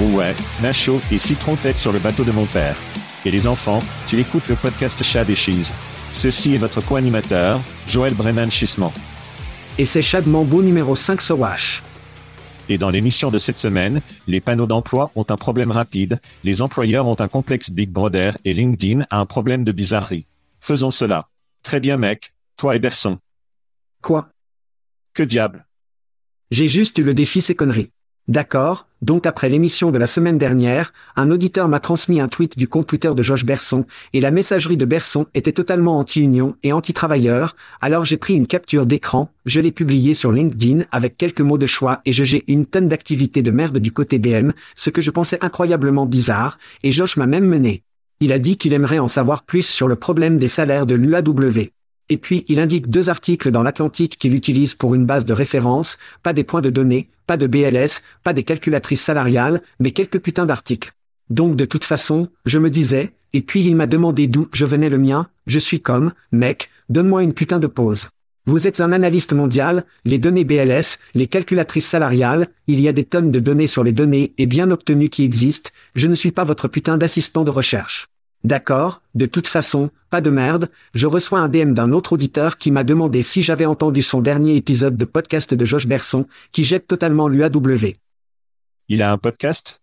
Ouais, Nacho et Citron tête sur le bateau de mon père. Et les enfants, tu écoutes le podcast Chad et Cheese. Ceci est votre co-animateur, Joël Brennan Chissement. Et c'est Chad Mambo numéro 5 Sowash. Et dans l'émission de cette semaine, les panneaux d'emploi ont un problème rapide, les employeurs ont un complexe Big Brother et LinkedIn a un problème de bizarrerie. Faisons cela. Très bien mec, toi et Berson. Quoi? Que diable? J'ai juste eu le défi ces conneries. D'accord, donc après l'émission de la semaine dernière, un auditeur m'a transmis un tweet du compte Twitter de Josh Berson, et la messagerie de Berson était totalement anti-union et anti-travailleur, alors j'ai pris une capture d'écran, je l'ai publié sur LinkedIn avec quelques mots de choix et je j'ai une tonne d'activités de merde du côté DM, ce que je pensais incroyablement bizarre, et Josh m'a même mené. Il a dit qu'il aimerait en savoir plus sur le problème des salaires de l'UAW. Et puis, il indique deux articles dans l'Atlantique qu'il utilise pour une base de référence, pas des points de données, pas de BLS, pas des calculatrices salariales, mais quelques putains d'articles. Donc de toute façon, je me disais, et puis il m'a demandé d'où je venais le mien, je suis comme, mec, donne-moi une putain de pause. Vous êtes un analyste mondial, les données BLS, les calculatrices salariales, il y a des tonnes de données sur les données et bien obtenues qui existent, je ne suis pas votre putain d'assistant de recherche. D'accord, de toute façon, pas de merde, je reçois un DM d'un autre auditeur qui m'a demandé si j'avais entendu son dernier épisode de podcast de Josh Berson, qui jette totalement l'UAW. Il a un podcast?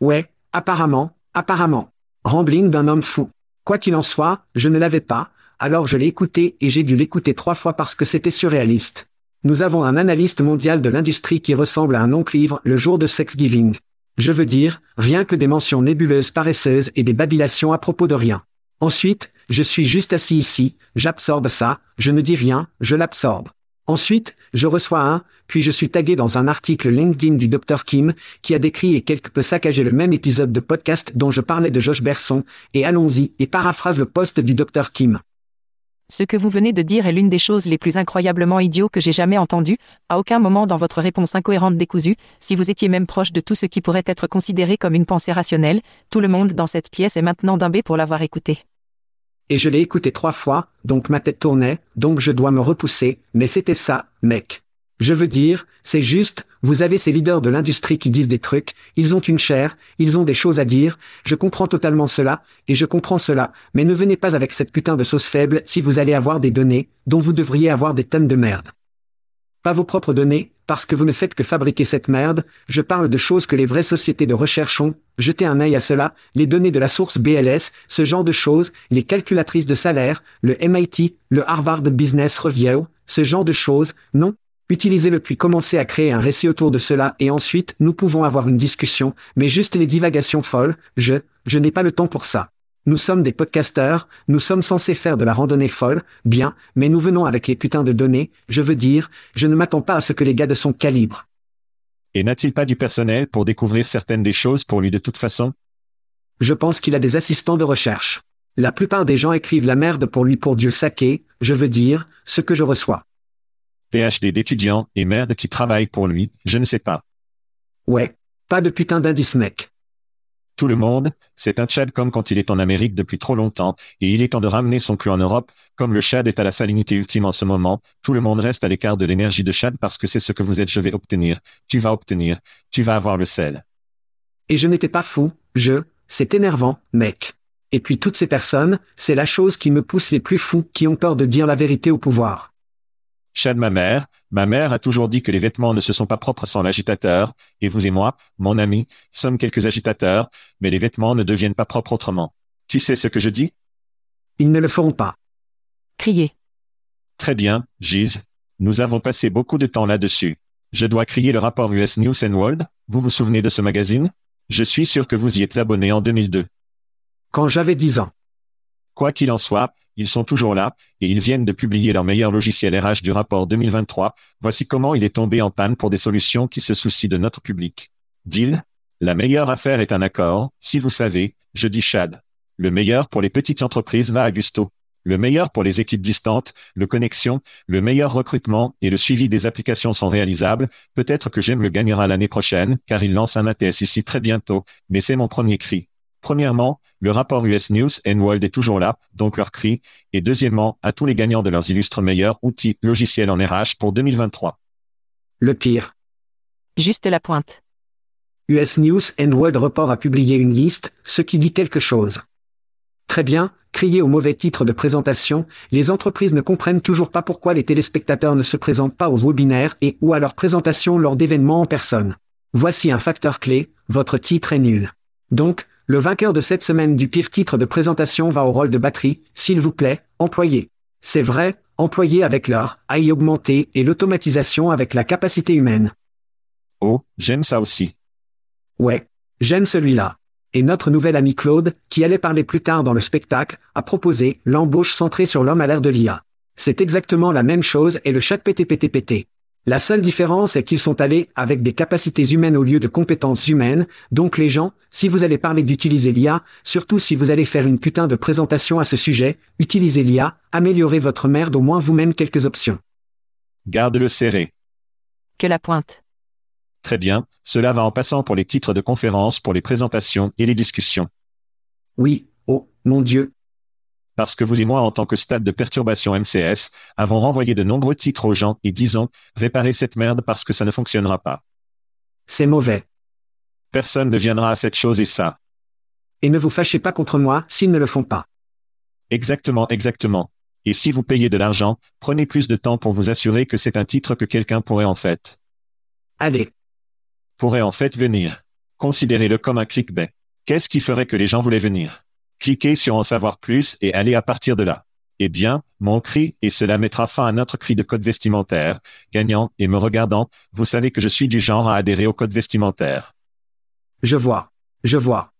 Ouais, apparemment, apparemment. Rambling d'un homme fou. Quoi qu'il en soit, je ne l'avais pas, alors je l'ai écouté et j'ai dû l'écouter trois fois parce que c'était surréaliste. Nous avons un analyste mondial de l'industrie qui ressemble à un oncle-ivre le jour de Thanksgiving. Je veux dire, rien que des mentions nébuleuses paresseuses et des babilations à propos de rien. Ensuite, je suis juste assis ici, j'absorbe ça, je ne dis rien, je l'absorbe. Ensuite, je reçois un, puis je suis tagué dans un article LinkedIn du Dr Kim, qui a décrit et quelque peu saccagé le même épisode de podcast dont je parlais de Josh Berson, et allons-y, et paraphrase le poste du Dr Kim. Ce que vous venez de dire est l'une des choses les plus incroyablement idiots que j'ai jamais entendues. À aucun moment dans votre réponse incohérente décousue, si vous étiez même proche de tout ce qui pourrait être considéré comme une pensée rationnelle, tout le monde dans cette pièce est maintenant dimbé pour l'avoir écouté. Et je l'ai écouté trois fois, donc ma tête tournait, donc je dois me repousser, mais c'était ça, mec. Je veux dire, c'est juste, vous avez ces leaders de l'industrie qui disent des trucs, ils ont une chair, ils ont des choses à dire, je comprends totalement cela, et je comprends cela, mais ne venez pas avec cette putain de sauce faible si vous allez avoir des données, dont vous devriez avoir des tonnes de merde. Pas vos propres données, parce que vous ne faites que fabriquer cette merde, je parle de choses que les vraies sociétés de recherche ont, jetez un œil à cela, les données de la source BLS, ce genre de choses, les calculatrices de salaire, le MIT, le Harvard Business Review, ce genre de choses, non, Utilisez-le puis commencez à créer un récit autour de cela et ensuite nous pouvons avoir une discussion, mais juste les divagations folles, je, je n'ai pas le temps pour ça. Nous sommes des podcasteurs, nous sommes censés faire de la randonnée folle, bien, mais nous venons avec les putains de données, je veux dire, je ne m'attends pas à ce que les gars de son calibre. Et n'a-t-il pas du personnel pour découvrir certaines des choses pour lui de toute façon? Je pense qu'il a des assistants de recherche. La plupart des gens écrivent la merde pour lui pour Dieu saqué, je veux dire, ce que je reçois. PhD d'étudiants et merde qui travaillent pour lui, je ne sais pas. Ouais. Pas de putain d'indice mec. Tout le monde, c'est un Tchad comme quand il est en Amérique depuis trop longtemps, et il est temps de ramener son cul en Europe, comme le Tchad est à la salinité ultime en ce moment, tout le monde reste à l'écart de l'énergie de Tchad parce que c'est ce que vous êtes je vais obtenir, tu vas obtenir, tu vas avoir le sel. Et je n'étais pas fou, je, c'est énervant, mec. Et puis toutes ces personnes, c'est la chose qui me pousse les plus fous qui ont peur de dire la vérité au pouvoir. Chad ma mère, ma mère a toujours dit que les vêtements ne se sont pas propres sans l'agitateur, et vous et moi, mon ami, sommes quelques agitateurs, mais les vêtements ne deviennent pas propres autrement. Tu sais ce que je dis? Ils ne le feront pas. Criez. Très bien, Giz. Nous avons passé beaucoup de temps là-dessus. Je dois crier le rapport US News and World, vous vous souvenez de ce magazine? Je suis sûr que vous y êtes abonné en 2002. Quand j'avais 10 ans. Quoi qu'il en soit, ils sont toujours là, et ils viennent de publier leur meilleur logiciel RH du rapport 2023. Voici comment il est tombé en panne pour des solutions qui se soucient de notre public. Deal La meilleure affaire est un accord, si vous savez, je dis Chad. Le meilleur pour les petites entreprises va à Gusto. Le meilleur pour les équipes distantes, le connexion, le meilleur recrutement et le suivi des applications sont réalisables. Peut-être que j'aime le gagnera l'année prochaine, car il lance un ATS ici très bientôt, mais c'est mon premier cri. Premièrement, le rapport US News and World est toujours là, donc leur cri. Et deuxièmement, à tous les gagnants de leurs illustres meilleurs outils logiciels en RH pour 2023. Le pire. Juste la pointe. US News and World Report a publié une liste, ce qui dit quelque chose. Très bien, crier au mauvais titre de présentation, les entreprises ne comprennent toujours pas pourquoi les téléspectateurs ne se présentent pas aux webinaires et ou à leur présentation lors d'événements en personne. Voici un facteur clé, votre titre est nul. Donc, le vainqueur de cette semaine du pire titre de présentation va au rôle de batterie, s'il vous plaît, employé. C'est vrai, employé avec leur AI augmenté et l'automatisation avec la capacité humaine. Oh, j'aime ça aussi. Ouais, j'aime celui-là. Et notre nouvel ami Claude, qui allait parler plus tard dans le spectacle, a proposé l'embauche centrée sur l'homme à l'air de l'IA. C'est exactement la même chose et le chat PTPTPT. La seule différence est qu'ils sont allés avec des capacités humaines au lieu de compétences humaines, donc les gens, si vous allez parler d'utiliser l'IA, surtout si vous allez faire une putain de présentation à ce sujet, utilisez l'IA, améliorez votre merde au moins vous-même quelques options. Garde-le serré. Que la pointe. Très bien, cela va en passant pour les titres de conférences pour les présentations et les discussions. Oui, oh, mon Dieu, parce que vous et moi en tant que stade de perturbation MCS, avons renvoyé de nombreux titres aux gens et disons, réparez cette merde parce que ça ne fonctionnera pas. C'est mauvais. Personne ne viendra à cette chose et ça. Et ne vous fâchez pas contre moi s'ils ne le font pas. Exactement, exactement. Et si vous payez de l'argent, prenez plus de temps pour vous assurer que c'est un titre que quelqu'un pourrait en fait. Allez. Pourrait en fait venir. Considérez-le comme un clickbait. Qu'est-ce qui ferait que les gens voulaient venir? Cliquez sur en savoir plus et allez à partir de là. Eh bien, mon cri, et cela mettra fin à notre cri de code vestimentaire, gagnant, et me regardant, vous savez que je suis du genre à adhérer au code vestimentaire. Je vois. Je vois.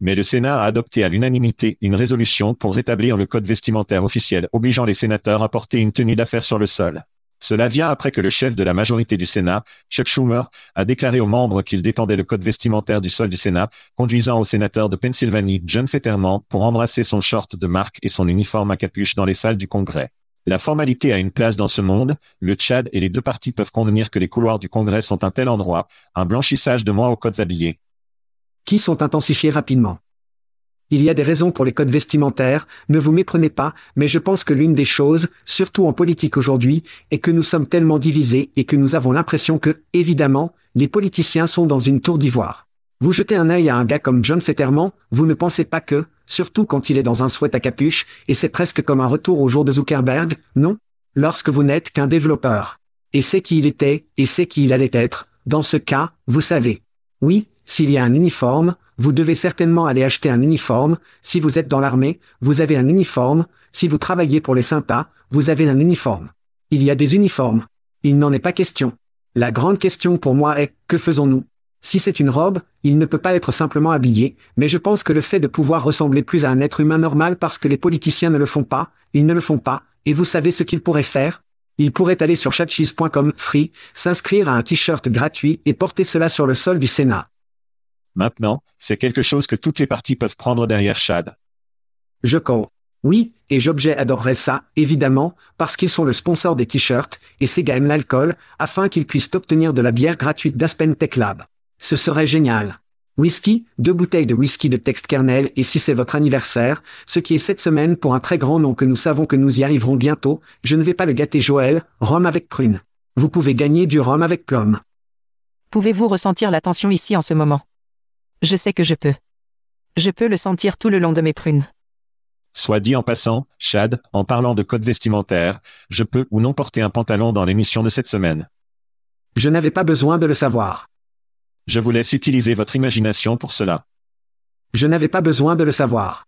Mais le Sénat a adopté à l'unanimité une résolution pour rétablir le code vestimentaire officiel obligeant les sénateurs à porter une tenue d'affaires sur le sol. Cela vient après que le chef de la majorité du Sénat, Chuck Schumer, a déclaré aux membres qu'il détendait le code vestimentaire du sol du Sénat, conduisant au sénateur de Pennsylvanie, John Fetterman, pour embrasser son short de marque et son uniforme à capuche dans les salles du Congrès. La formalité a une place dans ce monde, le Tchad et les deux parties peuvent convenir que les couloirs du Congrès sont un tel endroit, un blanchissage de moins aux codes habillés. Qui sont intensifiés rapidement? Il y a des raisons pour les codes vestimentaires, ne vous méprenez pas, mais je pense que l'une des choses, surtout en politique aujourd'hui, est que nous sommes tellement divisés et que nous avons l'impression que, évidemment, les politiciens sont dans une tour d'ivoire. Vous jetez un œil à un gars comme John Fetterman, vous ne pensez pas que, surtout quand il est dans un sweat à capuche, et c'est presque comme un retour au jour de Zuckerberg, non? Lorsque vous n'êtes qu'un développeur. Et c'est qui il était, et c'est qui il allait être, dans ce cas, vous savez. Oui, s'il y a un uniforme, vous devez certainement aller acheter un uniforme, si vous êtes dans l'armée, vous avez un uniforme, si vous travaillez pour les synthas, vous avez un uniforme. Il y a des uniformes. Il n'en est pas question. La grande question pour moi est, que faisons-nous? Si c'est une robe, il ne peut pas être simplement habillé, mais je pense que le fait de pouvoir ressembler plus à un être humain normal parce que les politiciens ne le font pas, ils ne le font pas, et vous savez ce qu'ils pourraient faire? Ils pourraient aller sur chatcheese.com free, s'inscrire à un t-shirt gratuit et porter cela sur le sol du Sénat. Maintenant, c'est quelque chose que toutes les parties peuvent prendre derrière Chad. Je co. Oui, et Jobjet adorerait ça, évidemment, parce qu'ils sont le sponsor des t-shirts, et Sega aime l'alcool, afin qu'ils puissent obtenir de la bière gratuite d'Aspen Tech Lab. Ce serait génial. Whisky, deux bouteilles de whisky de texte kernel et si c'est votre anniversaire, ce qui est cette semaine pour un très grand nom que nous savons que nous y arriverons bientôt, je ne vais pas le gâter Joël, rhum avec prune. Vous pouvez gagner du rhum avec plum. Pouvez-vous ressentir la tension ici en ce moment? Je sais que je peux. Je peux le sentir tout le long de mes prunes. Soit dit en passant, Chad, en parlant de code vestimentaire, je peux ou non porter un pantalon dans l'émission de cette semaine. Je n'avais pas besoin de le savoir. Je vous laisse utiliser votre imagination pour cela. Je n'avais pas besoin de le savoir.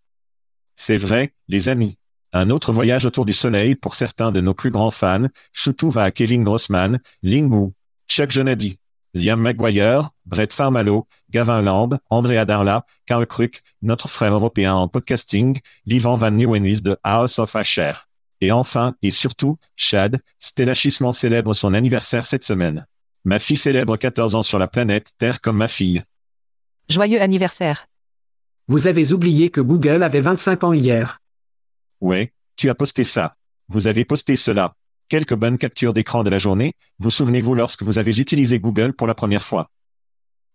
C'est vrai, les amis. Un autre voyage autour du soleil pour certains de nos plus grands fans, surtout va à Kevin Grossman, Ling Wu, Chuck Jonadi, Liam McGuire, Brett Farmalo, Gavin Lamb, Andrea Darla, Carl Kruk, notre frère européen en podcasting, Livan Van Nieuwenhuis de House of Asher. Et enfin, et surtout, Chad, Stella Chissement célèbre son anniversaire cette semaine. Ma fille célèbre 14 ans sur la planète Terre comme ma fille. Joyeux anniversaire. Vous avez oublié que Google avait 25 ans hier. Ouais, tu as posté ça. Vous avez posté cela. Quelques bonnes captures d'écran de la journée, vous souvenez-vous lorsque vous avez utilisé Google pour la première fois?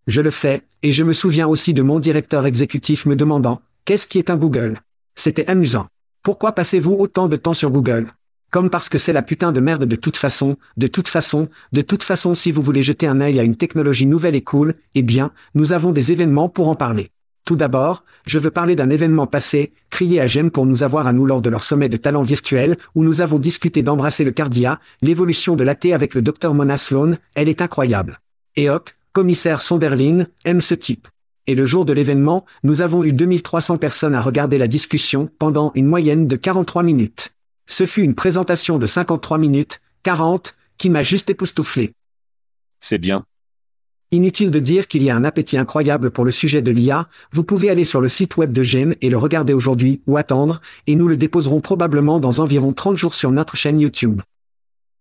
Je le fais, et je me souviens aussi de mon directeur exécutif me demandant, qu'est-ce qui est un Google? C'était amusant. Pourquoi passez-vous autant de temps sur Google? Comme parce que c'est la putain de merde de toute façon, de toute façon, de toute façon si vous voulez jeter un œil à une technologie nouvelle et cool, eh bien, nous avons des événements pour en parler. Tout d'abord, je veux parler d'un événement passé, crié à GEM pour nous avoir à nous lors de leur sommet de talent virtuel, où nous avons discuté d'embrasser le cardia, l'évolution de l'AT avec le Dr Mona Sloan, elle est incroyable. EOC, commissaire Sonderlin, aime ce type. Et le jour de l'événement, nous avons eu 2300 personnes à regarder la discussion pendant une moyenne de 43 minutes. Ce fut une présentation de 53 minutes, 40, qui m'a juste époustouflé. C'est bien. Inutile de dire qu'il y a un appétit incroyable pour le sujet de l'IA, vous pouvez aller sur le site web de GEM et le regarder aujourd'hui ou attendre, et nous le déposerons probablement dans environ 30 jours sur notre chaîne YouTube.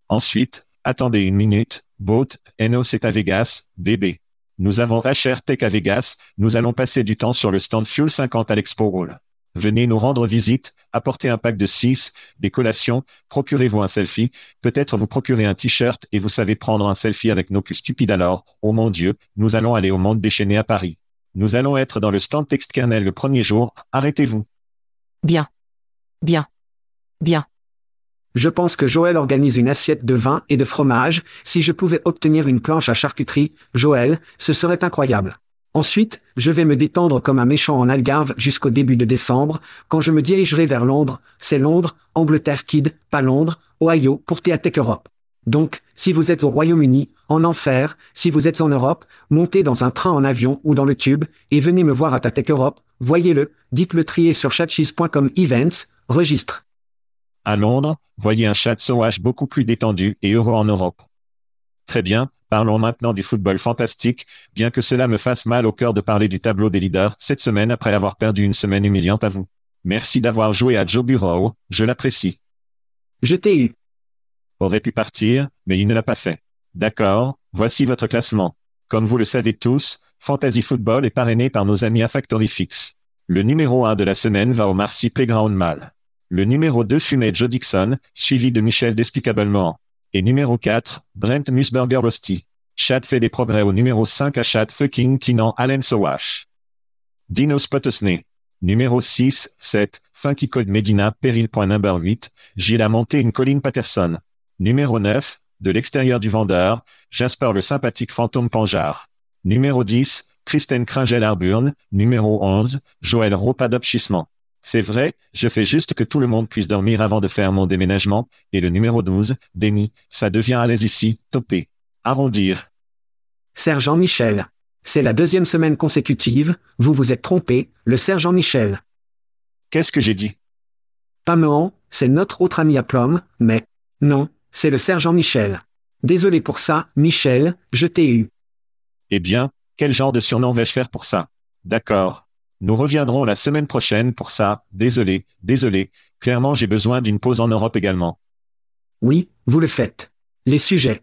Ensuite, attendez une minute, Boat, NO c'est à Vegas, bébé. Nous avons HR Tech à Vegas, nous allons passer du temps sur le stand Fuel 50 à l'Expo Roll. Venez nous rendre visite, apportez un pack de 6, des collations, procurez-vous un selfie, peut-être vous procurez un t-shirt et vous savez prendre un selfie avec nos culs stupides alors, oh mon Dieu, nous allons aller au monde déchaîné à Paris. Nous allons être dans le stand texte kernel le premier jour, arrêtez-vous. Bien. Bien. Bien. Je pense que Joël organise une assiette de vin et de fromage, si je pouvais obtenir une planche à charcuterie, Joël, ce serait incroyable. Ensuite, je vais me détendre comme un méchant en Algarve jusqu'au début de décembre, quand je me dirigerai vers Londres, c'est Londres, Angleterre Kid, pas Londres, Ohio, pour Théatech Europe. Donc, si vous êtes au Royaume-Uni, en enfer, si vous êtes en Europe, montez dans un train en avion ou dans le tube, et venez me voir à Tech Europe, voyez-le, dites-le trier sur chatcheese.com events, registre. À Londres, voyez un chat sauvage beaucoup plus détendu et heureux en Europe. Très bien, Parlons maintenant du football fantastique, bien que cela me fasse mal au cœur de parler du tableau des leaders cette semaine après avoir perdu une semaine humiliante à vous. Merci d'avoir joué à Joe Bureau, je l'apprécie. Je t'ai eu. Aurait pu partir, mais il ne l'a pas fait. D'accord, voici votre classement. Comme vous le savez tous, Fantasy Football est parrainé par nos amis à Factory Fix. Le numéro 1 de la semaine va au Marcy Playground Mal. Le numéro 2 fumait Joe Dixon, suivi de Michel Despicablement. Et numéro 4, Brent Musburger Rusty. Chad fait des progrès au numéro 5 à Chad fucking Kinan Allen Sowash. Dino Spotosney. Numéro 6, 7, Funky Code Medina Number 8, Gilles a monté une colline Patterson. Numéro 9, de l'extérieur du vendeur, Jasper le sympathique fantôme Panjar. Numéro 10, Kristen Kringel Arburn. Numéro 11, Joël Ropadopchissement. C'est vrai, je fais juste que tout le monde puisse dormir avant de faire mon déménagement, et le numéro 12, Denis, ça devient à l'aise ici, topé. Arrondir. Sergent Michel. C'est la deuxième semaine consécutive, vous vous êtes trompé, le sergent Michel. Qu'est-ce que j'ai dit? Pamean, c'est notre autre ami à Plum, mais... Non, c'est le sergent Michel. Désolé pour ça, Michel, je t'ai eu. Eh bien, Quel genre de surnom vais-je faire pour ça? D'accord. Nous reviendrons la semaine prochaine pour ça. Désolé, désolé. Clairement, j'ai besoin d'une pause en Europe également. Oui, vous le faites. Les sujets.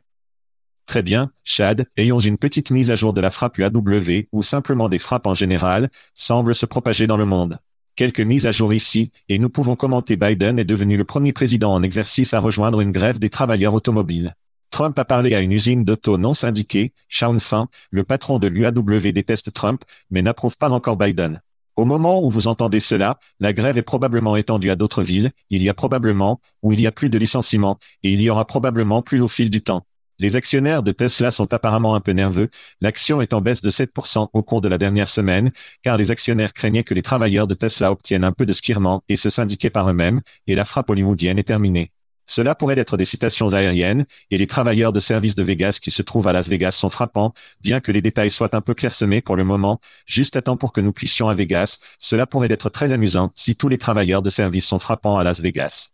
Très bien, Chad, ayons une petite mise à jour de la frappe UAW ou simplement des frappes en général, semblent se propager dans le monde. Quelques mises à jour ici, et nous pouvons commenter Biden est devenu le premier président en exercice à rejoindre une grève des travailleurs automobiles. Trump a parlé à une usine d'auto non syndiquée, Sean Fin, le patron de l'UAW déteste Trump, mais n'approuve pas encore Biden. Au moment où vous entendez cela, la grève est probablement étendue à d'autres villes, il y a probablement, ou il y a plus de licenciements, et il y aura probablement plus au fil du temps. Les actionnaires de Tesla sont apparemment un peu nerveux, l'action est en baisse de 7% au cours de la dernière semaine, car les actionnaires craignaient que les travailleurs de Tesla obtiennent un peu de skirement et se syndiquaient par eux-mêmes, et la frappe hollywoodienne est terminée. Cela pourrait être des citations aériennes, et les travailleurs de service de Vegas qui se trouvent à Las Vegas sont frappants, bien que les détails soient un peu clairsemés pour le moment, juste à temps pour que nous puissions à Vegas, cela pourrait être très amusant si tous les travailleurs de service sont frappants à Las Vegas.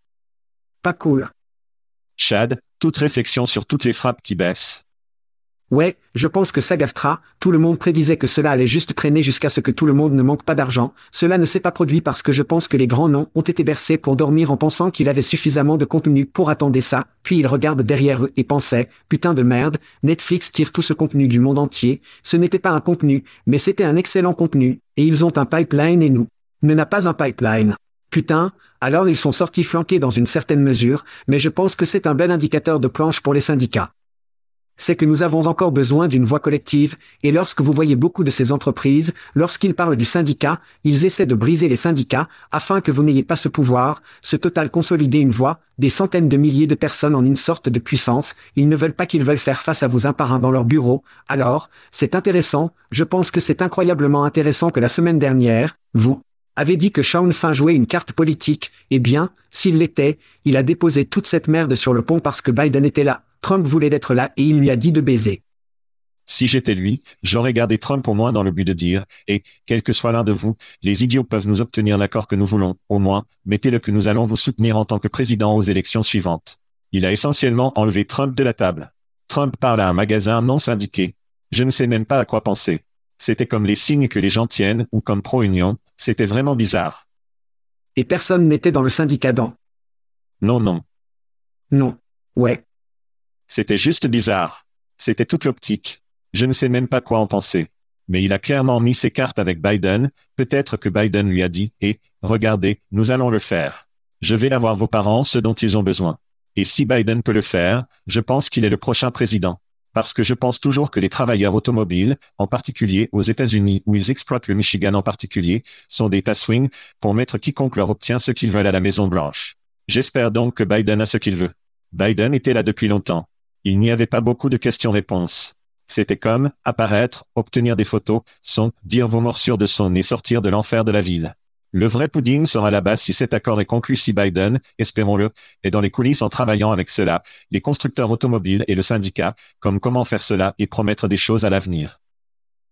Pas cool. Chad, toute réflexion sur toutes les frappes qui baissent. Ouais, je pense que ça gaffera, tout le monde prédisait que cela allait juste traîner jusqu'à ce que tout le monde ne manque pas d'argent, cela ne s'est pas produit parce que je pense que les grands noms ont été bercés pour dormir en pensant qu'il avait suffisamment de contenu pour attendre ça, puis ils regardent derrière eux et pensaient, putain de merde, Netflix tire tout ce contenu du monde entier, ce n'était pas un contenu, mais c'était un excellent contenu, et ils ont un pipeline et nous. Ne n'a pas un pipeline. Putain, alors ils sont sortis flanqués dans une certaine mesure, mais je pense que c'est un bel indicateur de planche pour les syndicats c'est que nous avons encore besoin d'une voix collective, et lorsque vous voyez beaucoup de ces entreprises, lorsqu'ils parlent du syndicat, ils essaient de briser les syndicats, afin que vous n'ayez pas ce pouvoir, ce total consolider une voix, des centaines de milliers de personnes en une sorte de puissance, ils ne veulent pas qu'ils veulent faire face à vous un par un dans leur bureau, alors, c'est intéressant, je pense que c'est incroyablement intéressant que la semaine dernière, vous, avez dit que Sean Fin jouait une carte politique, eh bien, s'il l'était, il a déposé toute cette merde sur le pont parce que Biden était là, Trump voulait être là et il lui a dit de baiser. Si j'étais lui, j'aurais gardé Trump au moins dans le but de dire, et, quel que soit l'un de vous, les idiots peuvent nous obtenir l'accord que nous voulons, au moins, mettez-le que nous allons vous soutenir en tant que président aux élections suivantes. Il a essentiellement enlevé Trump de la table. Trump parle à un magasin non syndiqué. Je ne sais même pas à quoi penser. C'était comme les signes que les gens tiennent, ou comme pro-union, c'était vraiment bizarre. Et personne n'était dans le syndicat dans. Non, non. Non. Ouais. C'était juste bizarre. C'était toute l'optique. Je ne sais même pas quoi en penser. Mais il a clairement mis ses cartes avec Biden, peut-être que Biden lui a dit, et, regardez, nous allons le faire. Je vais avoir vos parents ce dont ils ont besoin. Et si Biden peut le faire, je pense qu'il est le prochain président. Parce que je pense toujours que les travailleurs automobiles, en particulier aux États-Unis où ils exploitent le Michigan en particulier, sont des swing pour mettre quiconque leur obtient ce qu'ils veulent à la Maison Blanche. J'espère donc que Biden a ce qu'il veut. Biden était là depuis longtemps. Il n'y avait pas beaucoup de questions-réponses. C'était comme, apparaître, obtenir des photos, son, dire vos morsures de son et sortir de l'enfer de la ville. Le vrai pudding sera là-bas si cet accord est conclu si Biden, espérons-le, est dans les coulisses en travaillant avec cela, les constructeurs automobiles et le syndicat, comme comment faire cela et promettre des choses à l'avenir.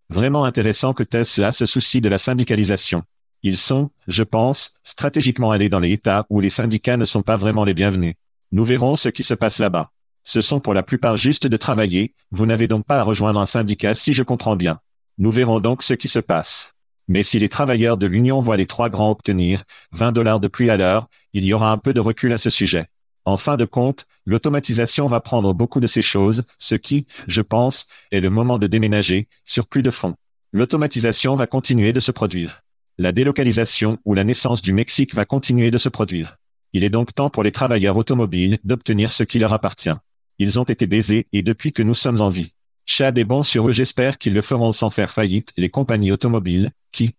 Vraiment intéressant que Tesla se soucie de la syndicalisation. Ils sont, je pense, stratégiquement allés dans les États où les syndicats ne sont pas vraiment les bienvenus. Nous verrons ce qui se passe là-bas. Ce sont pour la plupart juste de travailler, vous n'avez donc pas à rejoindre un syndicat si je comprends bien. Nous verrons donc ce qui se passe. Mais si les travailleurs de l'Union voient les trois grands obtenir 20 dollars de pluie à l'heure, il y aura un peu de recul à ce sujet. En fin de compte, l'automatisation va prendre beaucoup de ces choses, ce qui, je pense, est le moment de déménager, sur plus de fonds. L'automatisation va continuer de se produire. La délocalisation ou la naissance du Mexique va continuer de se produire. Il est donc temps pour les travailleurs automobiles d'obtenir ce qui leur appartient. Ils ont été baisés et depuis que nous sommes en vie. Chad est bon sur eux, j'espère qu'ils le feront sans faire faillite, les compagnies automobiles, qui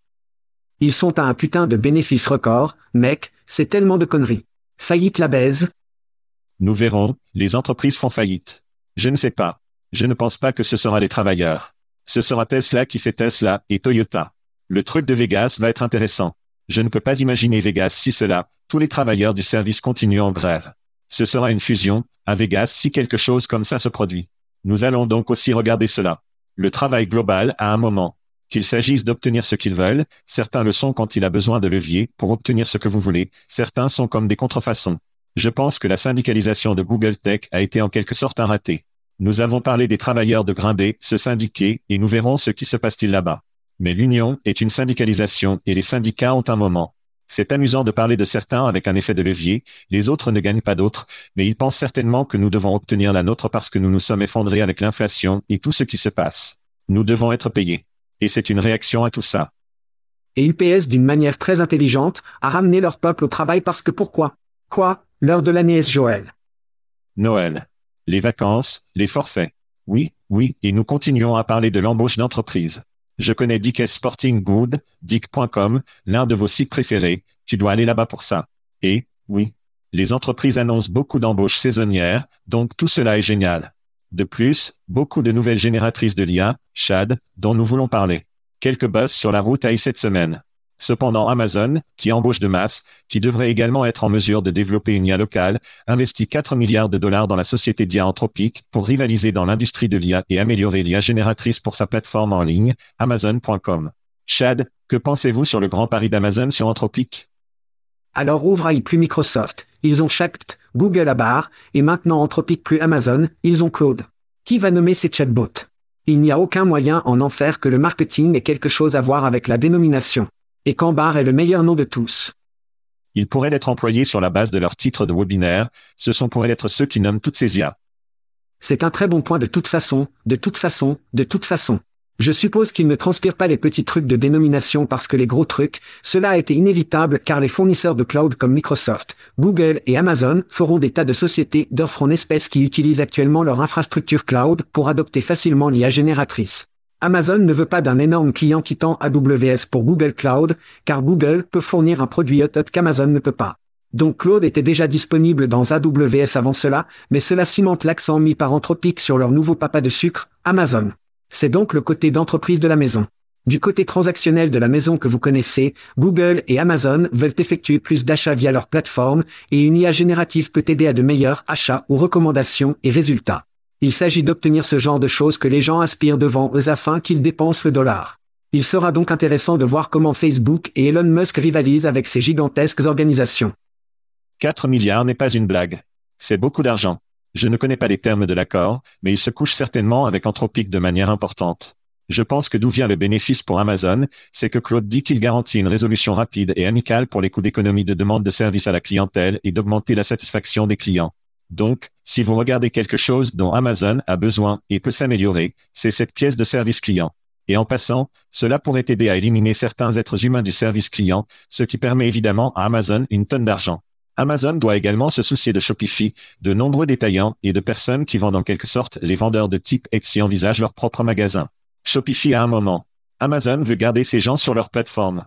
Ils sont à un putain de bénéfice record, mec, c'est tellement de conneries. Faillite la baise? Nous verrons, les entreprises font faillite. Je ne sais pas. Je ne pense pas que ce sera les travailleurs. Ce sera Tesla qui fait Tesla et Toyota. Le truc de Vegas va être intéressant. Je ne peux pas imaginer Vegas si cela, tous les travailleurs du service continuent en grève. Ce sera une fusion, à Vegas si quelque chose comme ça se produit. Nous allons donc aussi regarder cela. Le travail global à un moment. Qu'il s'agisse d'obtenir ce qu'ils veulent, certains le sont quand il a besoin de levier pour obtenir ce que vous voulez, certains sont comme des contrefaçons. Je pense que la syndicalisation de Google Tech a été en quelque sorte un raté. Nous avons parlé des travailleurs de Grindé, se syndiquer, et nous verrons ce qui se passe-t-il là-bas. Mais l'union est une syndicalisation et les syndicats ont un moment. C'est amusant de parler de certains avec un effet de levier, les autres ne gagnent pas d'autres, mais ils pensent certainement que nous devons obtenir la nôtre parce que nous nous sommes effondrés avec l'inflation et tout ce qui se passe. Nous devons être payés. Et c'est une réaction à tout ça. Et UPS d'une manière très intelligente a ramené leur peuple au travail parce que pourquoi? Quoi? L'heure de l'année est Joël? Noël les vacances, les forfaits. Oui, oui, et nous continuons à parler de l'embauche d'entreprise. Je connais Dick Sporting Good, Dick.com, l'un de vos sites préférés, tu dois aller là-bas pour ça. Et, oui, les entreprises annoncent beaucoup d'embauches saisonnières, donc tout cela est génial. De plus, beaucoup de nouvelles génératrices de l'IA, Chad, dont nous voulons parler. Quelques buzz sur la route à cette semaine. Cependant Amazon, qui embauche de masse, qui devrait également être en mesure de développer une IA locale, investit 4 milliards de dollars dans la société d'IA anthropique pour rivaliser dans l'industrie de l'IA et améliorer l'IA génératrice pour sa plateforme en ligne, Amazon.com. Chad, que pensez-vous sur le grand pari d'Amazon sur Anthropique? Alors ouvre plus Microsoft, ils ont Shact, Google à barre, et maintenant Anthropique plus Amazon, ils ont Claude. Qui va nommer ces chatbots? Il n'y a aucun moyen en en faire que le marketing ait quelque chose à voir avec la dénomination. Et Cambar est le meilleur nom de tous. Ils pourraient être employés sur la base de leur titre de webinaire, ce sont pourraient être ceux qui nomment toutes ces IA. C'est un très bon point de toute façon, de toute façon, de toute façon. Je suppose qu'ils ne transpirent pas les petits trucs de dénomination parce que les gros trucs, cela a été inévitable car les fournisseurs de cloud comme Microsoft, Google et Amazon feront des tas de sociétés d'offres en espèces qui utilisent actuellement leur infrastructure cloud pour adopter facilement l'IA génératrice. Amazon ne veut pas d'un énorme client quittant AWS pour Google Cloud, car Google peut fournir un produit hot qu'Amazon ne peut pas. Donc Claude était déjà disponible dans AWS avant cela, mais cela cimente l'accent mis par Anthropic sur leur nouveau papa de sucre, Amazon. C'est donc le côté d'entreprise de la maison. Du côté transactionnel de la maison que vous connaissez, Google et Amazon veulent effectuer plus d'achats via leur plateforme, et une IA générative peut aider à de meilleurs achats ou recommandations et résultats. Il s'agit d'obtenir ce genre de choses que les gens aspirent devant eux afin qu'ils dépensent le dollar. Il sera donc intéressant de voir comment Facebook et Elon Musk rivalisent avec ces gigantesques organisations. 4 milliards n'est pas une blague. C'est beaucoup d'argent. Je ne connais pas les termes de l'accord, mais il se couche certainement avec Anthropic de manière importante. Je pense que d'où vient le bénéfice pour Amazon, c'est que Claude dit qu'il garantit une résolution rapide et amicale pour les coûts d'économie de demande de service à la clientèle et d'augmenter la satisfaction des clients. Donc, si vous regardez quelque chose dont Amazon a besoin et peut s'améliorer, c'est cette pièce de service client. Et en passant, cela pourrait aider à éliminer certains êtres humains du service client, ce qui permet évidemment à Amazon une tonne d'argent. Amazon doit également se soucier de Shopify, de nombreux détaillants et de personnes qui vendent en quelque sorte les vendeurs de type Etsy envisagent leur propre magasin. Shopify a un moment. Amazon veut garder ces gens sur leur plateforme.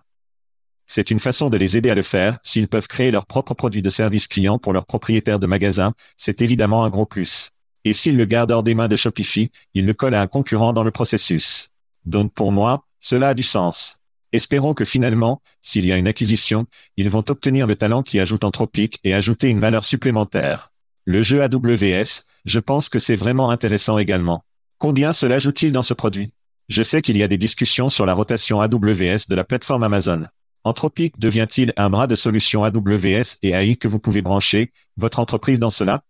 C'est une façon de les aider à le faire. S'ils peuvent créer leurs propres produits de service client pour leurs propriétaires de magasins, c'est évidemment un gros plus. Et s'ils le gardent hors des mains de Shopify, ils le collent à un concurrent dans le processus. Donc pour moi, cela a du sens. Espérons que finalement, s'il y a une acquisition, ils vont obtenir le talent qui ajoute Anthropic et ajouter une valeur supplémentaire. Le jeu AWS, je pense que c'est vraiment intéressant également. Combien cela joue-t-il dans ce produit? Je sais qu'il y a des discussions sur la rotation AWS de la plateforme Amazon. Anthropic devient-il un bras de solution AWS et AI que vous pouvez brancher votre entreprise dans cela?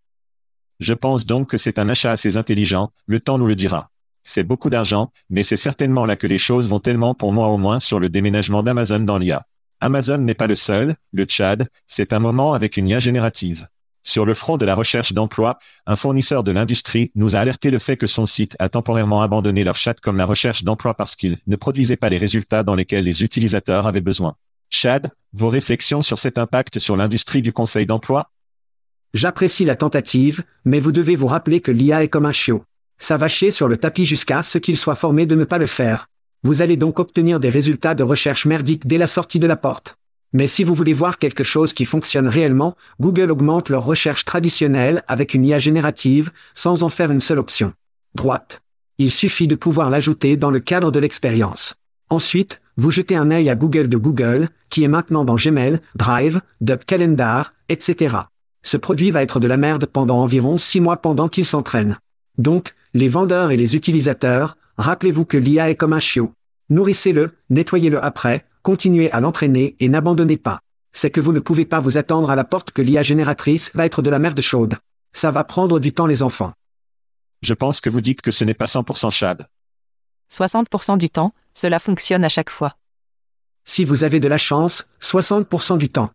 Je pense donc que c'est un achat assez intelligent, le temps nous le dira. C'est beaucoup d'argent, mais c'est certainement là que les choses vont tellement pour moi au moins sur le déménagement d'Amazon dans l'IA. Amazon n'est pas le seul, le Tchad, c'est un moment avec une IA générative. Sur le front de la recherche d'emploi, un fournisseur de l'industrie nous a alerté le fait que son site a temporairement abandonné leur chat comme la recherche d'emploi parce qu'il ne produisait pas les résultats dans lesquels les utilisateurs avaient besoin. Chad, vos réflexions sur cet impact sur l'industrie du conseil d'emploi? J'apprécie la tentative, mais vous devez vous rappeler que l'IA est comme un chiot. Ça va chier sur le tapis jusqu'à ce qu'il soit formé de ne pas le faire. Vous allez donc obtenir des résultats de recherche merdiques dès la sortie de la porte. Mais si vous voulez voir quelque chose qui fonctionne réellement, Google augmente leur recherche traditionnelle avec une IA générative, sans en faire une seule option. Droite. Il suffit de pouvoir l'ajouter dans le cadre de l'expérience. Ensuite, vous jetez un œil à Google de Google, qui est maintenant dans Gmail, Drive, Dub Calendar, etc. Ce produit va être de la merde pendant environ six mois pendant qu'il s'entraîne. Donc, les vendeurs et les utilisateurs, rappelez-vous que l'IA est comme un chiot. Nourrissez-le, nettoyez-le après, continuez à l'entraîner et n'abandonnez pas. C'est que vous ne pouvez pas vous attendre à la porte que l'IA génératrice va être de la merde chaude. Ça va prendre du temps les enfants. Je pense que vous dites que ce n'est pas 100% Chad. 60% du temps, cela fonctionne à chaque fois. Si vous avez de la chance, 60% du temps.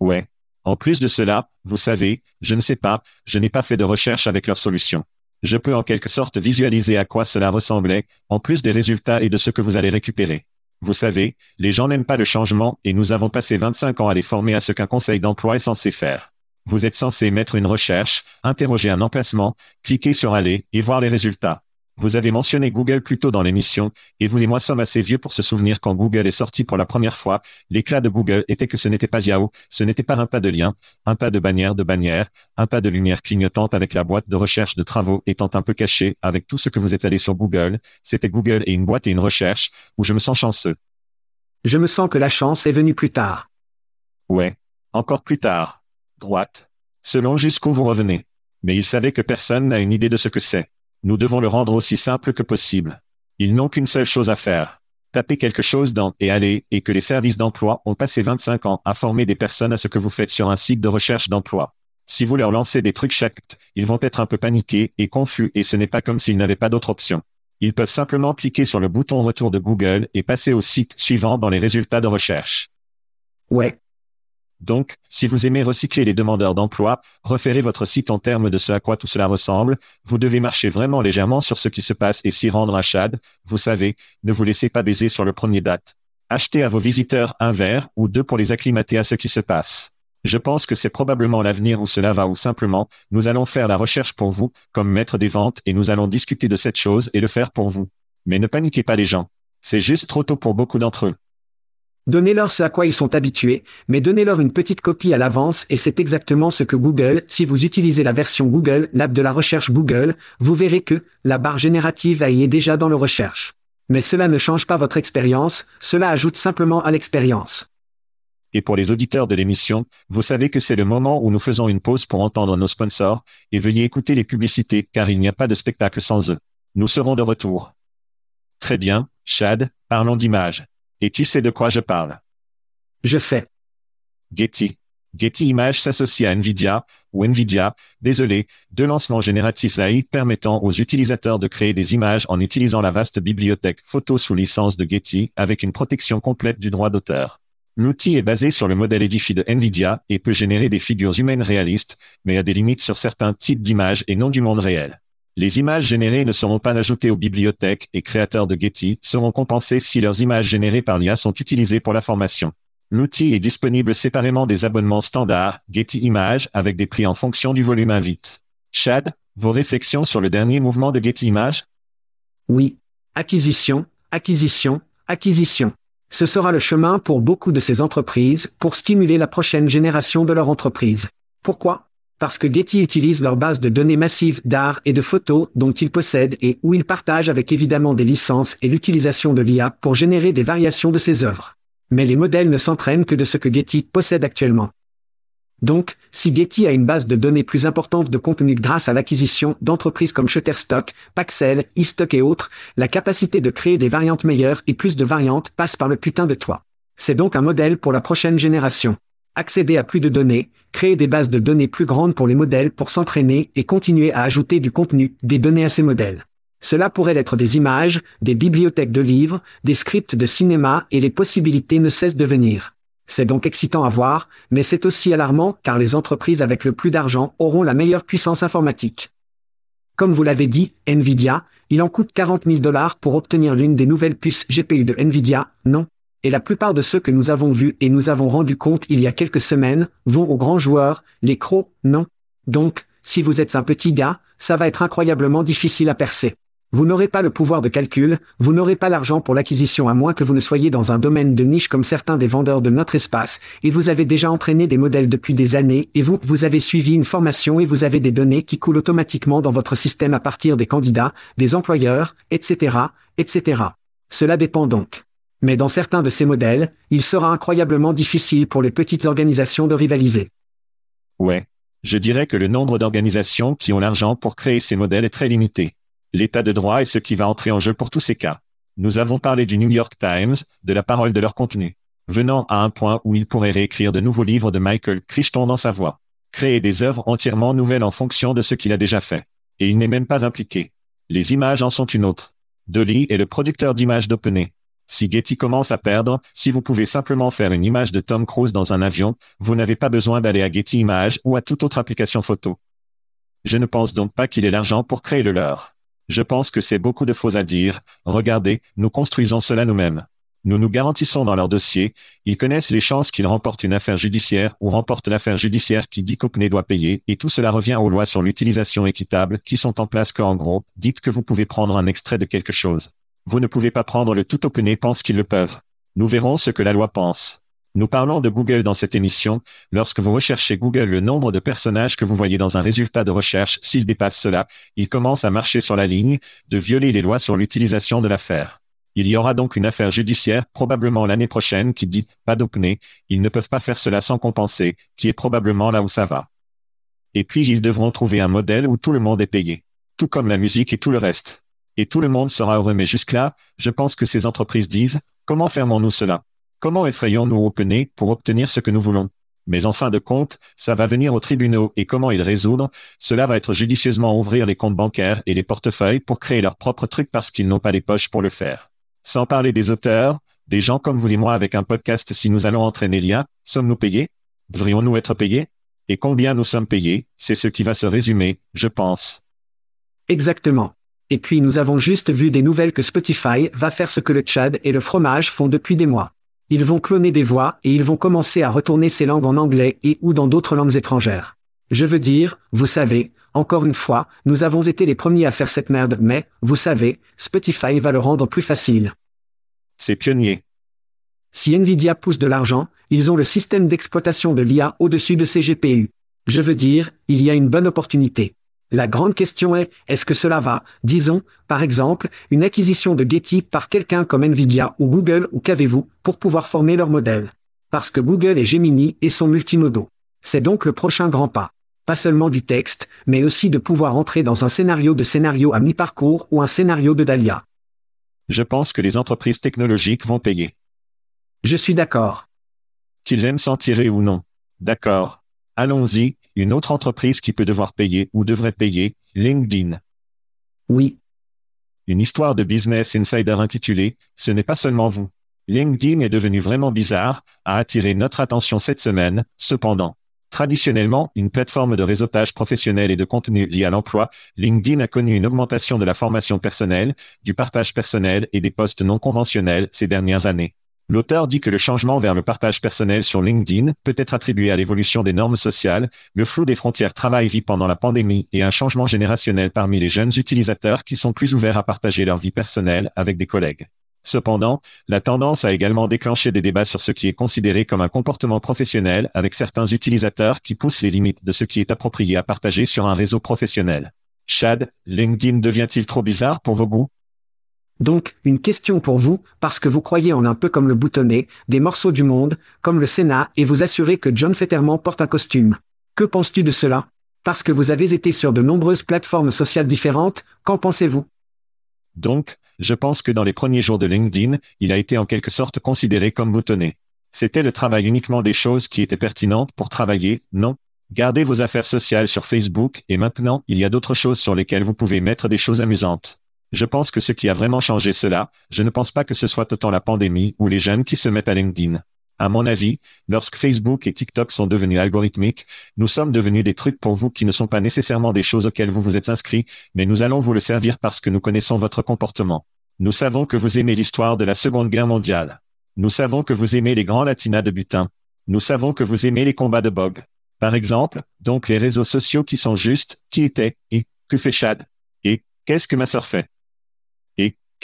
Ouais. En plus de cela, vous savez, je ne sais pas, je n'ai pas fait de recherche avec leur solution. Je peux en quelque sorte visualiser à quoi cela ressemblait, en plus des résultats et de ce que vous allez récupérer. Vous savez, les gens n'aiment pas le changement et nous avons passé 25 ans à les former à ce qu'un conseil d'emploi est censé faire. Vous êtes censé mettre une recherche, interroger un emplacement, cliquer sur aller et voir les résultats. Vous avez mentionné Google plus tôt dans l'émission, et vous et moi sommes assez vieux pour se souvenir quand Google est sorti pour la première fois, l'éclat de Google était que ce n'était pas Yahoo, ce n'était pas un tas de liens, un tas de bannières de bannières, un tas de lumières clignotantes avec la boîte de recherche de travaux étant un peu cachée avec tout ce que vous êtes allé sur Google, c'était Google et une boîte et une recherche, où je me sens chanceux. Je me sens que la chance est venue plus tard. Ouais. Encore plus tard. Droite. Selon jusqu'où vous revenez. Mais il savait que personne n'a une idée de ce que c'est. Nous devons le rendre aussi simple que possible. Ils n'ont qu'une seule chose à faire. Taper quelque chose dans et aller, et que les services d'emploi ont passé 25 ans à former des personnes à ce que vous faites sur un site de recherche d'emploi. Si vous leur lancez des trucs chaque, ils vont être un peu paniqués et confus et ce n'est pas comme s'ils n'avaient pas d'autre option. Ils peuvent simplement cliquer sur le bouton retour de Google et passer au site suivant dans les résultats de recherche. Ouais. Donc, si vous aimez recycler les demandeurs d'emploi, referez votre site en termes de ce à quoi tout cela ressemble, vous devez marcher vraiment légèrement sur ce qui se passe et s'y rendre à Chad, vous savez, ne vous laissez pas baiser sur le premier date. Achetez à vos visiteurs un verre ou deux pour les acclimater à ce qui se passe. Je pense que c'est probablement l'avenir où cela va ou simplement, nous allons faire la recherche pour vous, comme maître des ventes et nous allons discuter de cette chose et le faire pour vous. Mais ne paniquez pas les gens. C'est juste trop tôt pour beaucoup d'entre eux. Donnez-leur ce à quoi ils sont habitués, mais donnez-leur une petite copie à l'avance et c'est exactement ce que Google, si vous utilisez la version Google, l'app de la recherche Google, vous verrez que la barre générative y est déjà dans le recherche. Mais cela ne change pas votre expérience, cela ajoute simplement à l'expérience. Et pour les auditeurs de l'émission, vous savez que c'est le moment où nous faisons une pause pour entendre nos sponsors, et veuillez écouter les publicités car il n'y a pas de spectacle sans eux. Nous serons de retour. Très bien, Chad, parlons d'images. Et tu sais de quoi je parle. Je fais. Getty. Getty Images s'associe à Nvidia, ou Nvidia, désolé, deux lancements génératifs AI permettant aux utilisateurs de créer des images en utilisant la vaste bibliothèque photo sous licence de Getty avec une protection complète du droit d'auteur. L'outil est basé sur le modèle édifié de Nvidia et peut générer des figures humaines réalistes, mais a des limites sur certains types d'images et non du monde réel. Les images générées ne seront pas ajoutées aux bibliothèques et créateurs de Getty seront compensés si leurs images générées par l'IA sont utilisées pour la formation. L'outil est disponible séparément des abonnements standards Getty Images avec des prix en fonction du volume invite. Chad, vos réflexions sur le dernier mouvement de Getty Images? Oui. Acquisition, acquisition, acquisition. Ce sera le chemin pour beaucoup de ces entreprises pour stimuler la prochaine génération de leur entreprise. Pourquoi? Parce que Getty utilise leur base de données massive d'art et de photos dont ils possèdent et où ils partagent avec évidemment des licences et l'utilisation de l'IA pour générer des variations de ces œuvres. Mais les modèles ne s'entraînent que de ce que Getty possède actuellement. Donc, si Getty a une base de données plus importante de contenu grâce à l'acquisition d'entreprises comme Shutterstock, Paxel, eStock et autres, la capacité de créer des variantes meilleures et plus de variantes passe par le putain de toit. C'est donc un modèle pour la prochaine génération accéder à plus de données, créer des bases de données plus grandes pour les modèles pour s'entraîner et continuer à ajouter du contenu, des données à ces modèles. Cela pourrait être des images, des bibliothèques de livres, des scripts de cinéma et les possibilités ne cessent de venir. C'est donc excitant à voir, mais c'est aussi alarmant car les entreprises avec le plus d'argent auront la meilleure puissance informatique. Comme vous l'avez dit, Nvidia, il en coûte 40 000 dollars pour obtenir l'une des nouvelles puces GPU de Nvidia, non? Et la plupart de ceux que nous avons vus et nous avons rendu compte il y a quelques semaines, vont aux grands joueurs, les crocs, non? Donc, si vous êtes un petit gars, ça va être incroyablement difficile à percer. Vous n'aurez pas le pouvoir de calcul, vous n'aurez pas l'argent pour l'acquisition à moins que vous ne soyez dans un domaine de niche comme certains des vendeurs de notre espace, et vous avez déjà entraîné des modèles depuis des années, et vous, vous avez suivi une formation et vous avez des données qui coulent automatiquement dans votre système à partir des candidats, des employeurs, etc., etc. Cela dépend donc. Mais dans certains de ces modèles, il sera incroyablement difficile pour les petites organisations de rivaliser. Ouais. Je dirais que le nombre d'organisations qui ont l'argent pour créer ces modèles est très limité. L'état de droit est ce qui va entrer en jeu pour tous ces cas. Nous avons parlé du New York Times, de la parole de leur contenu. Venant à un point où il pourrait réécrire de nouveaux livres de Michael Crichton dans sa voix. Créer des œuvres entièrement nouvelles en fonction de ce qu'il a déjà fait. Et il n'est même pas impliqué. Les images en sont une autre. Dolly est le producteur d'images d'OpenAI. Si Getty commence à perdre, si vous pouvez simplement faire une image de Tom Cruise dans un avion, vous n'avez pas besoin d'aller à Getty Images ou à toute autre application photo. Je ne pense donc pas qu'il ait l'argent pour créer le leur. Je pense que c'est beaucoup de faux à dire. Regardez, nous construisons cela nous-mêmes. Nous nous garantissons dans leur dossier, ils connaissent les chances qu'ils remportent une affaire judiciaire ou remportent l'affaire judiciaire qui dit qu'OpenAI doit payer, et tout cela revient aux lois sur l'utilisation équitable qui sont en place qu'en gros, dites que vous pouvez prendre un extrait de quelque chose. Vous ne pouvez pas prendre le tout OpenAI pense qu'ils le peuvent. Nous verrons ce que la loi pense. Nous parlons de Google dans cette émission. Lorsque vous recherchez Google le nombre de personnages que vous voyez dans un résultat de recherche, s'il dépasse cela, il commence à marcher sur la ligne, de violer les lois sur l'utilisation de l'affaire. Il y aura donc une affaire judiciaire, probablement l'année prochaine, qui dit, pas d'OpenAI, ils ne peuvent pas faire cela sans compenser, qui est probablement là où ça va. Et puis ils devront trouver un modèle où tout le monde est payé. Tout comme la musique et tout le reste et tout le monde sera heureux. Mais jusque-là, je pense que ces entreprises disent, comment fermons-nous cela? Comment effrayons-nous OpenAI pour obtenir ce que nous voulons? Mais en fin de compte, ça va venir aux tribunaux et comment ils résoudre, cela va être judicieusement ouvrir les comptes bancaires et les portefeuilles pour créer leurs propres trucs parce qu'ils n'ont pas les poches pour le faire. Sans parler des auteurs, des gens comme vous et moi avec un podcast si nous allons entraîner l'IA, sommes-nous payés? Devrions-nous être payés? Et combien nous sommes payés? C'est ce qui va se résumer, je pense. Exactement. Et puis nous avons juste vu des nouvelles que Spotify va faire ce que le Tchad et le fromage font depuis des mois. Ils vont cloner des voix et ils vont commencer à retourner ces langues en anglais et ou dans d'autres langues étrangères. Je veux dire, vous savez, encore une fois, nous avons été les premiers à faire cette merde, mais, vous savez, Spotify va le rendre plus facile. C'est pionnier. Si Nvidia pousse de l'argent, ils ont le système d'exploitation de l'IA au-dessus de ces GPU. Je veux dire, il y a une bonne opportunité. La grande question est, est-ce que cela va, disons, par exemple, une acquisition de Getty par quelqu'un comme Nvidia ou Google ou qu'avez-vous, pour pouvoir former leur modèle? Parce que Google est Gemini et sont multimodaux. C'est donc le prochain grand pas. Pas seulement du texte, mais aussi de pouvoir entrer dans un scénario de scénario à mi-parcours ou un scénario de Dahlia. Je pense que les entreprises technologiques vont payer. Je suis d'accord. Qu'ils aiment s'en tirer ou non. D'accord. Allons-y, une autre entreprise qui peut devoir payer ou devrait payer, LinkedIn. Oui. Une histoire de Business Insider intitulée Ce n'est pas seulement vous. LinkedIn est devenu vraiment bizarre, a attiré notre attention cette semaine, cependant. Traditionnellement, une plateforme de réseautage professionnel et de contenu lié à l'emploi, LinkedIn a connu une augmentation de la formation personnelle, du partage personnel et des postes non conventionnels ces dernières années. L'auteur dit que le changement vers le partage personnel sur LinkedIn peut être attribué à l'évolution des normes sociales, le flou des frontières travail-vie pendant la pandémie et un changement générationnel parmi les jeunes utilisateurs qui sont plus ouverts à partager leur vie personnelle avec des collègues. Cependant, la tendance a également déclenché des débats sur ce qui est considéré comme un comportement professionnel avec certains utilisateurs qui poussent les limites de ce qui est approprié à partager sur un réseau professionnel. Chad, LinkedIn devient-il trop bizarre pour vos goûts? Donc, une question pour vous, parce que vous croyez en un peu comme le boutonnet, des morceaux du monde, comme le Sénat, et vous assurez que John Fetterman porte un costume. Que penses-tu de cela? Parce que vous avez été sur de nombreuses plateformes sociales différentes, qu'en pensez-vous? Donc, je pense que dans les premiers jours de LinkedIn, il a été en quelque sorte considéré comme boutonné. C'était le travail uniquement des choses qui étaient pertinentes pour travailler, non? Gardez vos affaires sociales sur Facebook et maintenant, il y a d'autres choses sur lesquelles vous pouvez mettre des choses amusantes. Je pense que ce qui a vraiment changé cela, je ne pense pas que ce soit autant la pandémie ou les jeunes qui se mettent à LinkedIn. À mon avis, lorsque Facebook et TikTok sont devenus algorithmiques, nous sommes devenus des trucs pour vous qui ne sont pas nécessairement des choses auxquelles vous vous êtes inscrits, mais nous allons vous le servir parce que nous connaissons votre comportement. Nous savons que vous aimez l'histoire de la Seconde Guerre mondiale. Nous savons que vous aimez les grands latinas de butin. Nous savons que vous aimez les combats de Bog. Par exemple, donc les réseaux sociaux qui sont justes, qui étaient, et, que fait Chad? Et, qu'est-ce que ma sœur fait?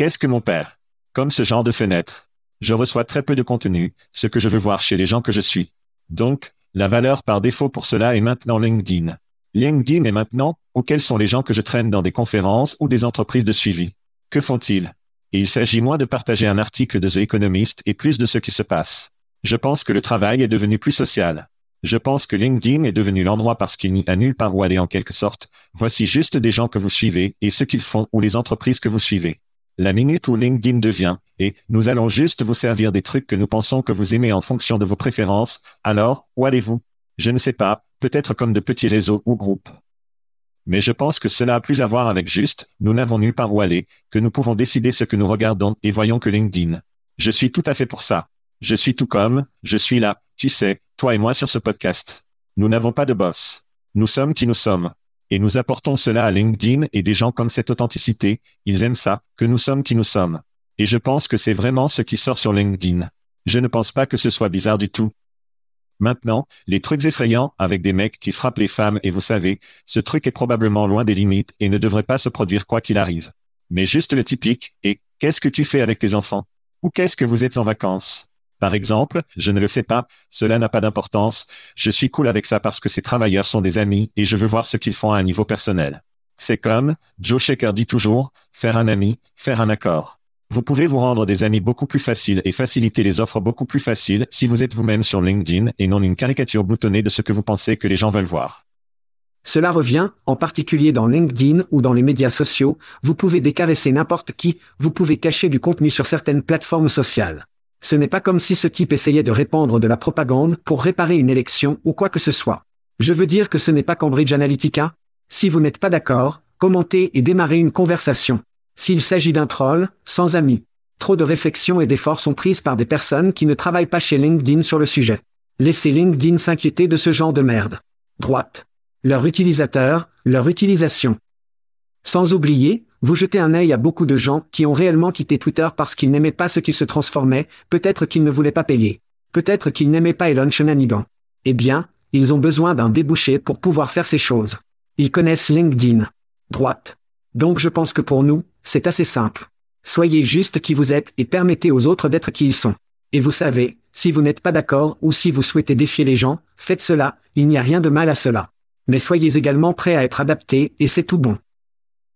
Qu'est-ce que mon père? Comme ce genre de fenêtre. Je reçois très peu de contenu, ce que je veux voir chez les gens que je suis. Donc, la valeur par défaut pour cela est maintenant LinkedIn. LinkedIn est maintenant, ou quels sont les gens que je traîne dans des conférences ou des entreprises de suivi? Que font-ils? Il s'agit moins de partager un article de The Economist et plus de ce qui se passe. Je pense que le travail est devenu plus social. Je pense que LinkedIn est devenu l'endroit parce qu'il n'y a nulle part où aller en quelque sorte. Voici juste des gens que vous suivez et ce qu'ils font ou les entreprises que vous suivez la minute où LinkedIn devient, et nous allons juste vous servir des trucs que nous pensons que vous aimez en fonction de vos préférences, alors, où allez-vous? Je ne sais pas, peut-être comme de petits réseaux ou groupes. Mais je pense que cela a plus à voir avec juste, nous n'avons nulle part où aller, que nous pouvons décider ce que nous regardons et voyons que LinkedIn. Je suis tout à fait pour ça. Je suis tout comme, je suis là, tu sais, toi et moi sur ce podcast. Nous n'avons pas de boss. Nous sommes qui nous sommes. Et nous apportons cela à LinkedIn et des gens comme cette authenticité, ils aiment ça, que nous sommes qui nous sommes. Et je pense que c'est vraiment ce qui sort sur LinkedIn. Je ne pense pas que ce soit bizarre du tout. Maintenant, les trucs effrayants avec des mecs qui frappent les femmes et vous savez, ce truc est probablement loin des limites et ne devrait pas se produire quoi qu'il arrive. Mais juste le typique, et qu'est-ce que tu fais avec tes enfants? Ou qu'est-ce que vous êtes en vacances? Par exemple, je ne le fais pas, cela n'a pas d'importance, je suis cool avec ça parce que ces travailleurs sont des amis et je veux voir ce qu'ils font à un niveau personnel. C'est comme, Joe Shaker dit toujours, faire un ami, faire un accord. Vous pouvez vous rendre des amis beaucoup plus faciles et faciliter les offres beaucoup plus faciles si vous êtes vous-même sur LinkedIn et non une caricature boutonnée de ce que vous pensez que les gens veulent voir. Cela revient, en particulier dans LinkedIn ou dans les médias sociaux, vous pouvez décaresser n'importe qui, vous pouvez cacher du contenu sur certaines plateformes sociales. Ce n'est pas comme si ce type essayait de répandre de la propagande pour réparer une élection ou quoi que ce soit. Je veux dire que ce n'est pas Cambridge Analytica. Si vous n'êtes pas d'accord, commentez et démarrez une conversation. S'il s'agit d'un troll, sans amis. Trop de réflexions et d'efforts sont prises par des personnes qui ne travaillent pas chez LinkedIn sur le sujet. Laissez LinkedIn s'inquiéter de ce genre de merde. Droite. Leur utilisateur, leur utilisation. Sans oublier, vous jetez un œil à beaucoup de gens qui ont réellement quitté Twitter parce qu'ils n'aimaient pas ce qui se transformait, peut-être qu'ils ne voulaient pas payer. Peut-être qu'ils n'aimaient pas Elon Shenanigan. Eh bien, ils ont besoin d'un débouché pour pouvoir faire ces choses. Ils connaissent LinkedIn. Droite. Donc je pense que pour nous, c'est assez simple. Soyez juste qui vous êtes et permettez aux autres d'être qui ils sont. Et vous savez, si vous n'êtes pas d'accord ou si vous souhaitez défier les gens, faites cela, il n'y a rien de mal à cela. Mais soyez également prêt à être adapté et c'est tout bon.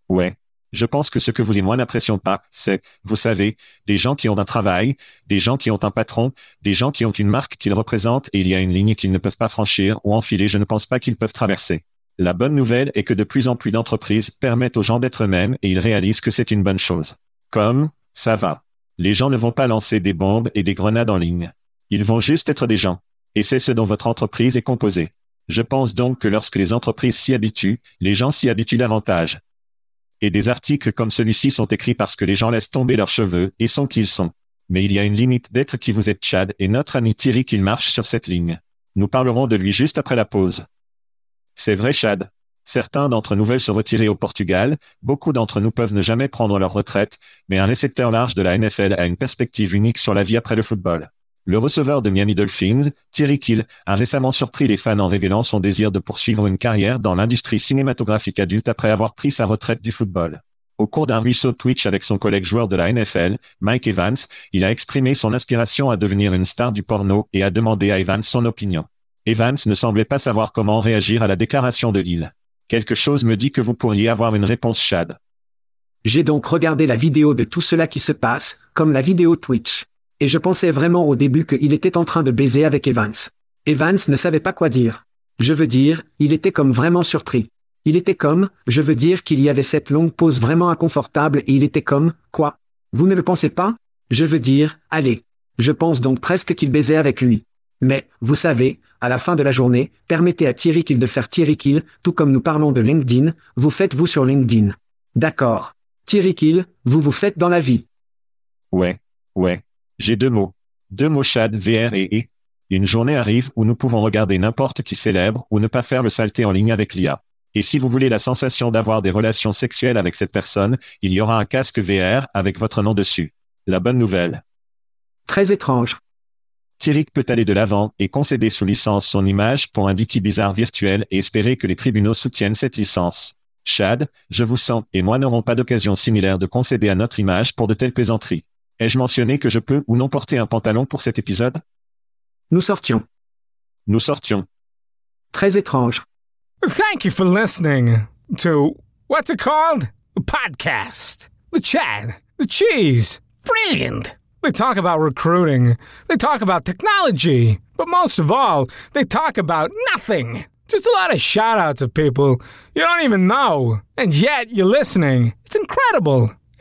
Ouais. Je pense que ce que vous et moi n'apprécions pas, c'est, vous savez, des gens qui ont un travail, des gens qui ont un patron, des gens qui ont une marque qu'ils représentent et il y a une ligne qu'ils ne peuvent pas franchir ou enfiler, je ne pense pas qu'ils peuvent traverser. La bonne nouvelle est que de plus en plus d'entreprises permettent aux gens d'être eux-mêmes et ils réalisent que c'est une bonne chose. Comme, ça va. Les gens ne vont pas lancer des bombes et des grenades en ligne. Ils vont juste être des gens. Et c'est ce dont votre entreprise est composée. Je pense donc que lorsque les entreprises s'y habituent, les gens s'y habituent davantage. Et des articles comme celui-ci sont écrits parce que les gens laissent tomber leurs cheveux et sont qui ils sont. Mais il y a une limite d'être qui vous êtes Chad et notre ami Thierry qu'il marche sur cette ligne. Nous parlerons de lui juste après la pause. C'est vrai, Chad. Certains d'entre nous veulent se retirer au Portugal, beaucoup d'entre nous peuvent ne jamais prendre leur retraite, mais un récepteur large de la NFL a une perspective unique sur la vie après le football. Le receveur de Miami Dolphins, Thierry Kill, a récemment surpris les fans en révélant son désir de poursuivre une carrière dans l'industrie cinématographique adulte après avoir pris sa retraite du football. Au cours d'un ruisseau Twitch avec son collègue joueur de la NFL, Mike Evans, il a exprimé son aspiration à devenir une star du porno et a demandé à Evans son opinion. Evans ne semblait pas savoir comment réagir à la déclaration de l'île. Quelque chose me dit que vous pourriez avoir une réponse Chad. J'ai donc regardé la vidéo de tout cela qui se passe, comme la vidéo Twitch. Et je pensais vraiment au début qu'il était en train de baiser avec Evans. Evans ne savait pas quoi dire. Je veux dire, il était comme vraiment surpris. Il était comme, je veux dire qu'il y avait cette longue pause vraiment inconfortable et il était comme, quoi? Vous ne le pensez pas? Je veux dire, allez. Je pense donc presque qu'il baisait avec lui. Mais, vous savez, à la fin de la journée, permettez à Thierry Kill de faire Thierry Kill, tout comme nous parlons de LinkedIn, vous faites vous sur LinkedIn. D'accord. Thierry Kill, vous vous faites dans la vie. Ouais, ouais. J'ai deux mots. Deux mots Chad, VR et E. Une journée arrive où nous pouvons regarder n'importe qui célèbre ou ne pas faire le saleté en ligne avec l'IA. Et si vous voulez la sensation d'avoir des relations sexuelles avec cette personne, il y aura un casque VR avec votre nom dessus. La bonne nouvelle. Très étrange. Thierry peut aller de l'avant et concéder sous licence son image pour un Wiki bizarre virtuel et espérer que les tribunaux soutiennent cette licence. Chad, je vous sens et moi n'aurons pas d'occasion similaire de concéder à notre image pour de telles plaisanteries. Ai-je mentionné que je peux ou non porter un pantalon pour cet épisode Nous sortions. Nous sortions. Très étrange. Thank you for listening to what's it called? A podcast. The Chad. The Cheese. Brilliant. They talk about recruiting. They talk about technology. But most of all, they talk about nothing. Just a lot of shout outs of people you don't even know. And yet you're listening. It's incredible.